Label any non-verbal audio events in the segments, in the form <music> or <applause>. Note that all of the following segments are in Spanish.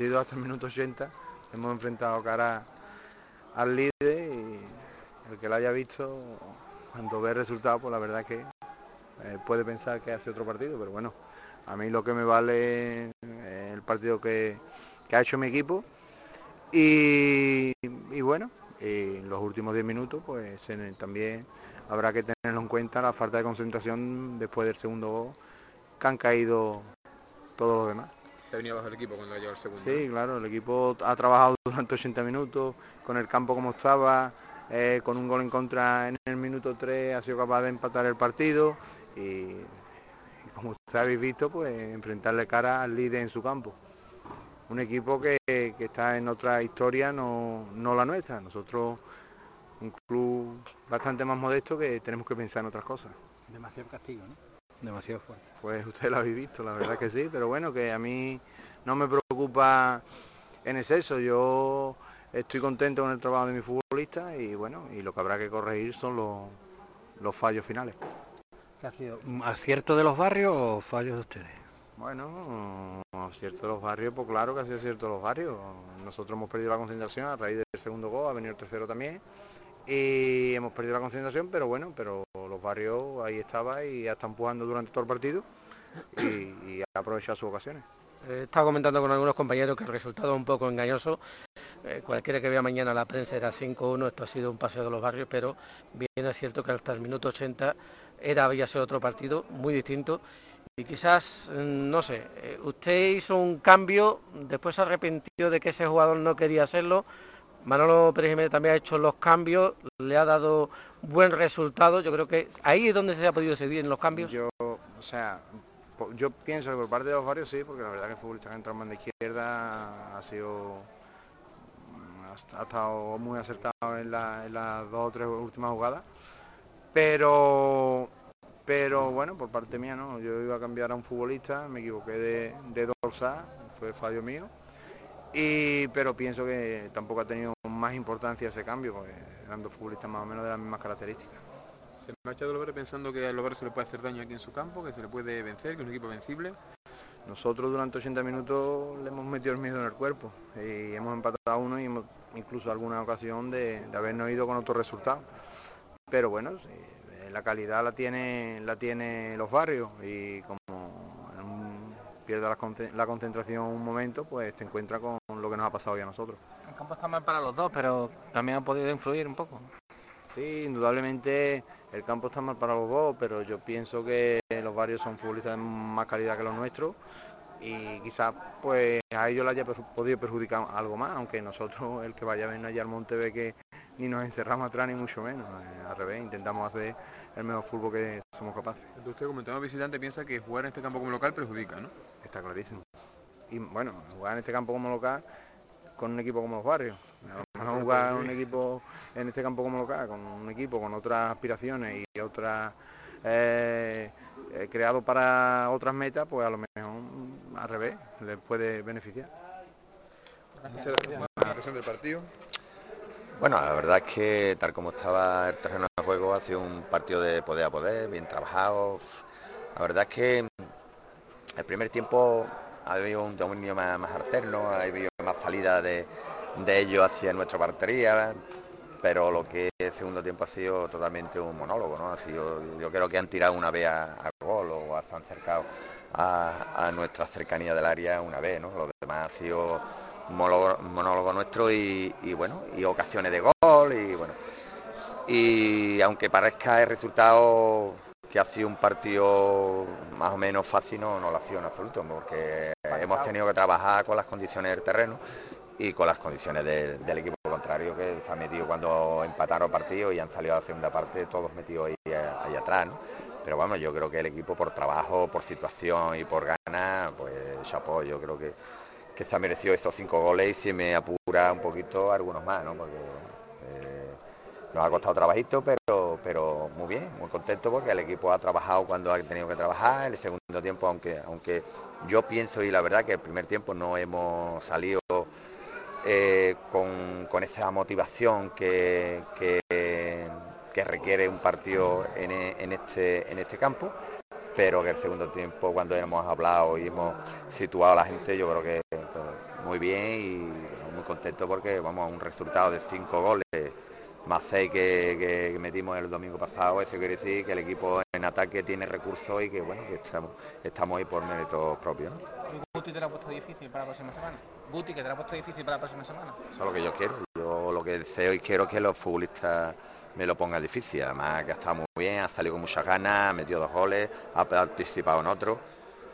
Hasta el minuto 80. Hemos enfrentado cara al líder y el que lo haya visto, cuando ve el resultado, pues la verdad que eh, puede pensar que hace otro partido, pero bueno, a mí lo que me vale es el partido que, ha hecho mi equipo y, bueno, en los últimos 10 minutos pues también habrá que tenerlo en cuenta la falta de concentración después del segundo gol que han caído todos los demás. Se venía bajo el equipo cuando llegó el segundo. Sí, claro, el equipo ha trabajado durante 80 minutos, con el campo como estaba, eh, con un gol en contra en el minuto 3 ha sido capaz de empatar el partido y, y como ustedes habéis visto, pues enfrentarle cara al líder en su campo. Un equipo que, que está en otra historia, no, no la nuestra. Nosotros, un club bastante más modesto que tenemos que pensar en otras cosas. Demasiado castigo, ¿no? Demasiado fuerte. Pues usted lo habéis visto, la verdad que sí, pero bueno, que a mí no me preocupa en exceso. Yo estoy contento con el trabajo de mi futbolista y bueno, y lo que habrá que corregir son los, los fallos finales. ¿Qué ha sido? ¿Acierto de los barrios o fallos de ustedes? Bueno, cierto de los barrios, pues claro que ha sido cierto de los barrios. Nosotros hemos perdido la concentración a raíz del segundo gol, ha venido el tercero también. Y hemos perdido la concentración, pero bueno, pero barrios ahí estaba y ya están empujando durante todo el partido y, y ha aprovechado sus ocasiones. He estado comentando con algunos compañeros que el resultado es un poco engañoso. Eh, cualquiera que vea mañana la prensa era 5-1, esto ha sido un paseo de los barrios, pero bien es cierto que hasta el minuto 80 era, había sido otro partido muy distinto. Y quizás, mm, no sé, eh, usted hizo un cambio, después se arrepintió de que ese jugador no quería hacerlo. Manolo Pérez Jiménez también ha hecho los cambios, le ha dado buen resultado. Yo creo que ahí es donde se ha podido decidir en los cambios. Yo, o sea, yo pienso que por parte de los barrios sí, porque la verdad que el futbolista que ha entrado en banda izquierda ha sido mm, estado muy acertado en, la- las dos o tres últimas jugadas. Pero pero bueno, por parte mía no, yo iba a cambiar a un futbolista, me equivoqué de, de dorsal, fue fallo mío. Y, pero pienso que tampoco ha tenido más importancia ese cambio, porque eran dos futbolistas más o menos de las mismas características. Se marcha de Lobero pensando que a Lobero se le puede hacer daño aquí en su campo, que se le puede vencer, que es un equipo vencible. Nosotros durante 80 minutos le hemos metido el miedo en el cuerpo y hemos empatado a uno y hemos incluso alguna ocasión de, de habernos ido con otro resultado. Pero bueno, la calidad la tiene, la tiene los barrios y como pierde la, conce- la concentración un momento, pues te encuentras con lo que nos ha pasado hoy a nosotros. El campo está mal para los dos, pero también ha podido influir un poco. Sí, indudablemente el campo está mal para los dos, pero yo pienso que los barrios son futbolistas de más calidad que los nuestros y quizás pues a ellos les haya podido perjudicar algo más, aunque nosotros, el que vaya a ver allá al monte ve que ni nos encerramos atrás ni mucho menos, eh, al revés, intentamos hacer el mejor fútbol que somos capaces. Entonces usted como entrenador visitante piensa que jugar en este campo como local perjudica, ¿no? Está clarísimo. Y bueno, jugar en este campo como local con un equipo como los barrios. A lo mejor jugar un equipo en este campo como local, con un equipo con otras aspiraciones y otras eh, eh, creado para otras metas, pues a lo mejor al revés, les puede beneficiar. Muchas gracias. La del partido. Bueno, la verdad es que tal como estaba el terreno juego, ha sido un partido de poder a poder, bien trabajado. La verdad es que el primer tiempo ha habido un dominio más, alterno, ha habido más salida de, ellos hacia nuestra partería, pero lo que el segundo tiempo ha sido totalmente un monólogo, ¿no? Ha sido, yo creo que han tirado una vez a, gol o se han acercado a, nuestra cercanía del área una vez, ¿no? Lo demás ha sido monólogo, nuestro y, bueno, y ocasiones de gol y bueno. Y aunque parezca el resultado que ha sido un partido más o menos fácil, no, no lo ha sido en absoluto, porque hemos tenido que trabajar con las condiciones del terreno y con las condiciones del, del equipo contrario que se ha metido cuando empataron partidos y han salido a la segunda parte todos metidos ahí, ahí atrás, ¿no? Pero vamos, yo creo que el equipo por trabajo, por situación y por ganas, pues chapó, yo creo que, que se ha merecido esos cinco goles y se me apura un poquito algunos más, ¿no? Porque eh, nos ha costado trabajito, pero, pero muy bien, muy contento porque el equipo ha trabajado cuando ha tenido que trabajar. El segundo tiempo, aunque, aunque yo pienso y la verdad que el primer tiempo no hemos salido eh, con, con, esa motivación que, que, requiere un partido en, en, este, en este campo pero que el segundo tiempo cuando hemos hablado y hemos situado a la gente yo creo que pues, muy bien y muy contento porque vamos a un resultado de cinco goles más seis que, metimos el domingo pasado, eso quiere decir que el equipo en ataque tiene recursos y que bueno, que estamos, estamos ahí por méritos propios. Guti te lo ha puesto difícil para la próxima semana. Guti, que te lo ha puesto difícil para la próxima semana. Eso es lo que yo quiero. Yo lo que deseo y quiero que los futbolistas me lo ponga difícil. Además que ha estado muy bien, ha salido con muchas ganas, ha metido dos goles, ha participado en otro.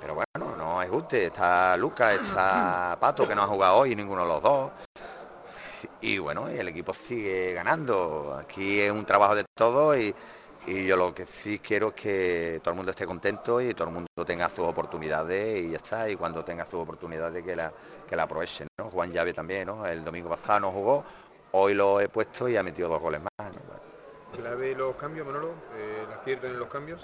Pero bueno, no es guste, está Lucas, está Pato, que no ha jugado hoy ninguno de los dos. Y bueno, el equipo sigue ganando. Aquí es un trabajo de todos y, yo lo que sí quiero es que todo el mundo esté contento y todo el mundo tenga sus oportunidades y ya está. Y cuando tenga sus oportunidades que la, que la aprovechen. ¿no? Juan Llave también, ¿no? El domingo pasado no jugó, hoy lo he puesto y ha metido dos goles más. ¿Clave los cambios, Manolo? Eh, ¿La acierto en los cambios?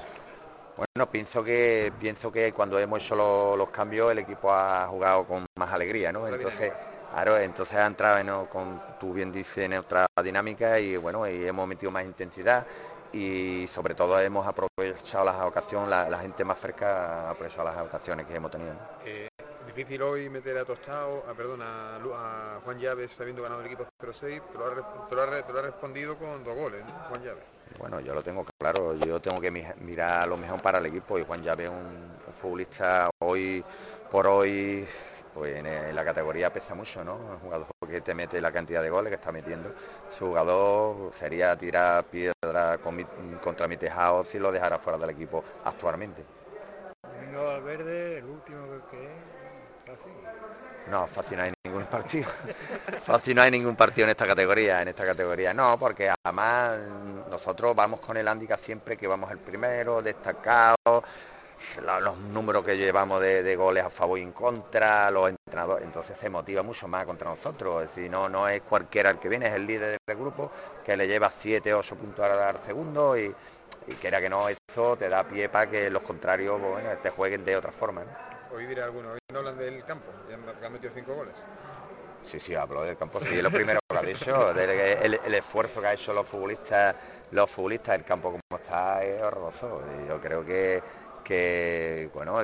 Bueno, pienso que pienso que cuando hemos hecho los, cambios el equipo ha jugado con más alegría, ¿no? Entonces, claro, entonces ha entrado en, con tú bien dices en otra dinámica y bueno, y hemos metido más intensidad y sobre todo hemos aprovechado las ocasiones, la, gente más cerca ha aprovechado las ocasiones que hemos tenido. Eh, difícil hoy meter a Tostado, a, perdón, a, Juan Llaves habiendo ganado el equipo 0-6, pero te lo, ha, respondido con dos goles, Juan Llaves. Bueno, yo lo tengo claro, yo tengo que mirar lo mejor para el equipo y Juan Llaves es un, futbolista hoy por hoy pues en, la categoría pesa mucho, ¿no? Un jugador que te mete la cantidad de goles que está metiendo. Su jugador sería tirar piedra contra mi tejado si lo dejara fuera del equipo actualmente. Domingo Valverde, el último que no, fácil no hay ningún partido. <laughs> fácil no hay ningún partido en esta categoría, en esta categoría. No, porque además nosotros vamos con el handicap siempre que vamos el primero, destacado, los números que llevamos de, goles a favor y en contra, los entrenadores, entonces se motiva mucho más contra nosotros. Si no, no es cualquiera el que viene, es el líder del grupo, que le lleva 7, 8 puntos a dar segundo y, y que era que no, eso te da pie para que los contrarios bueno, te jueguen de otra forma hoy diré alguno, hoy no hablan del campo, ya han metido cinco goles. Sí, sí, hablo del campo, sí, es lo primero que ha dicho, el, el, esfuerzo que ha hecho los futbolistas, los futbolistas, el campo como está es horroroso. yo creo que, que bueno,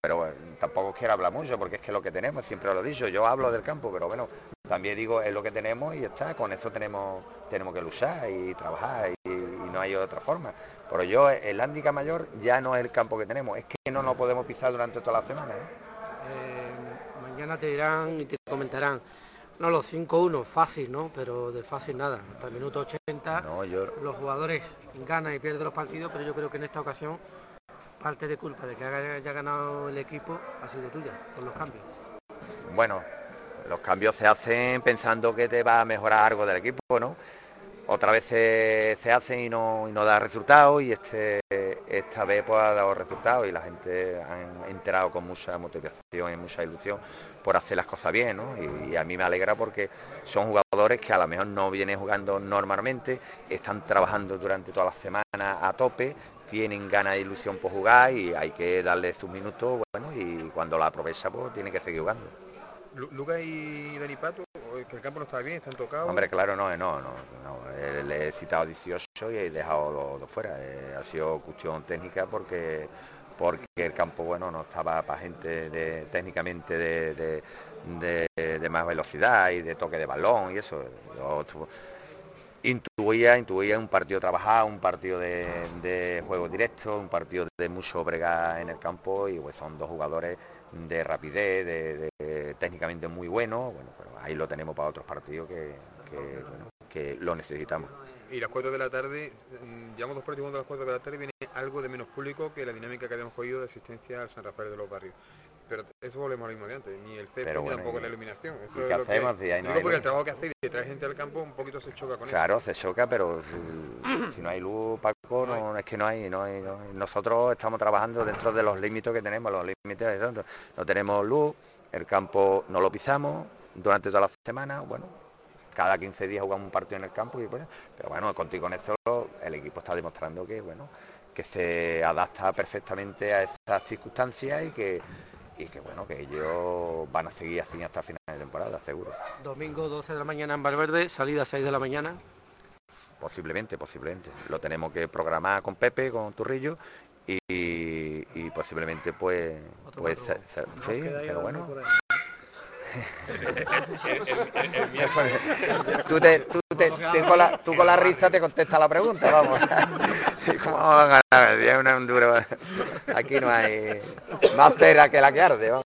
pero tampoco quiero hablar mucho porque es que lo que tenemos, siempre lo he dicho, yo hablo del campo, pero bueno, también digo es lo que tenemos y está, con eso tenemos, tenemos que luchar y trabajar y no hay otra forma. Pero yo, el handicap mayor ya no es el campo que tenemos, es que no nos podemos pisar durante toda la semana. ¿eh? mañana te dirán y te comentarán, no, los 5-1, fácil, ¿no? Pero de fácil nada. Hasta el minuto 80 los jugadores ganan y pierden los partidos, pero yo creo que en esta ocasión parte de culpa de que haya ganado el equipo ha sido tuya, con los cambios. Bueno, los cambios se hacen pensando que te va a mejorar algo del equipo, ¿no? otra vez se, hacen y no, y no da resultados y este, esta vez pues ha dado resultados y la gente ha enterado con mucha motivación y mucha ilusión por hacer las cosas bien, ¿no? y, a mí me alegra porque son jugadores que a lo mejor no vienen jugando normalmente, están trabajando durante toda la semana a tope, tienen ganas de ilusión por jugar y hay que darle sus minutos, bueno, y cuando la aprovecha pues tiene que seguir jugando. Lucas y Dani Pato, que el campo no está bien, están tocados. Hombre, claro, no, no, no, Le he citado 18 y he dejado dos fuera. Eh, ha sido cuestión técnica porque porque el campo bueno no estaba para gente de, técnicamente de, de, más velocidad y de toque de balón y eso. Intuía, intuía un partido trabajado, un partido de, juego directo, un partido de mucho brega en el campo y pues son dos jugadores de rapidez, de, técnicamente muy bueno, bueno, pero ahí lo tenemos para otros partidos que, que, lo necesitamos. Y las 4 de la tarde, mm, llevamos dos partidos de las 4 de la tarde, viene algo de menos público que la dinámica que habíamos cogido de asistencia al San Rafael de los Barrios. Pero eso volvemos a lo mismo de antes, ni el CEP ni tampoco la iluminación. Eso es lo hacemos? Que, no porque el trabajo que hacéis de traer gente al campo un poquito se choca con claro, eso. Claro, se choca, pero si, no hay luz, Paco, no, es que no hay, no hay, Nosotros estamos trabajando dentro de los límites que tenemos, los límites de tanto. No tenemos luz, el campo no lo pisamos durante toda la semana, bueno, cada 15 días jugamos un partido en el campo, y pues, pero bueno, contigo con eso el equipo está demostrando que, bueno, que se adapta perfectamente a estas circunstancias y que, y que bueno, que ellos van a seguir así hasta final de temporada, seguro. Domingo 12 de la mañana en Valverde, salida 6 de la mañana. Posiblemente, posiblemente. Lo tenemos que programar con Pepe, con Turrillo y, y posiblemente pues, pues sí, pero bueno. <laughs> <laughs> tú, te, tú, te, con la, tú con la risa te contestas la pregunta, vamos. ¿Cómo <laughs> <laughs> vamos a ganar? Es una duro. Aquí no hay más pera que la que arde, vamos.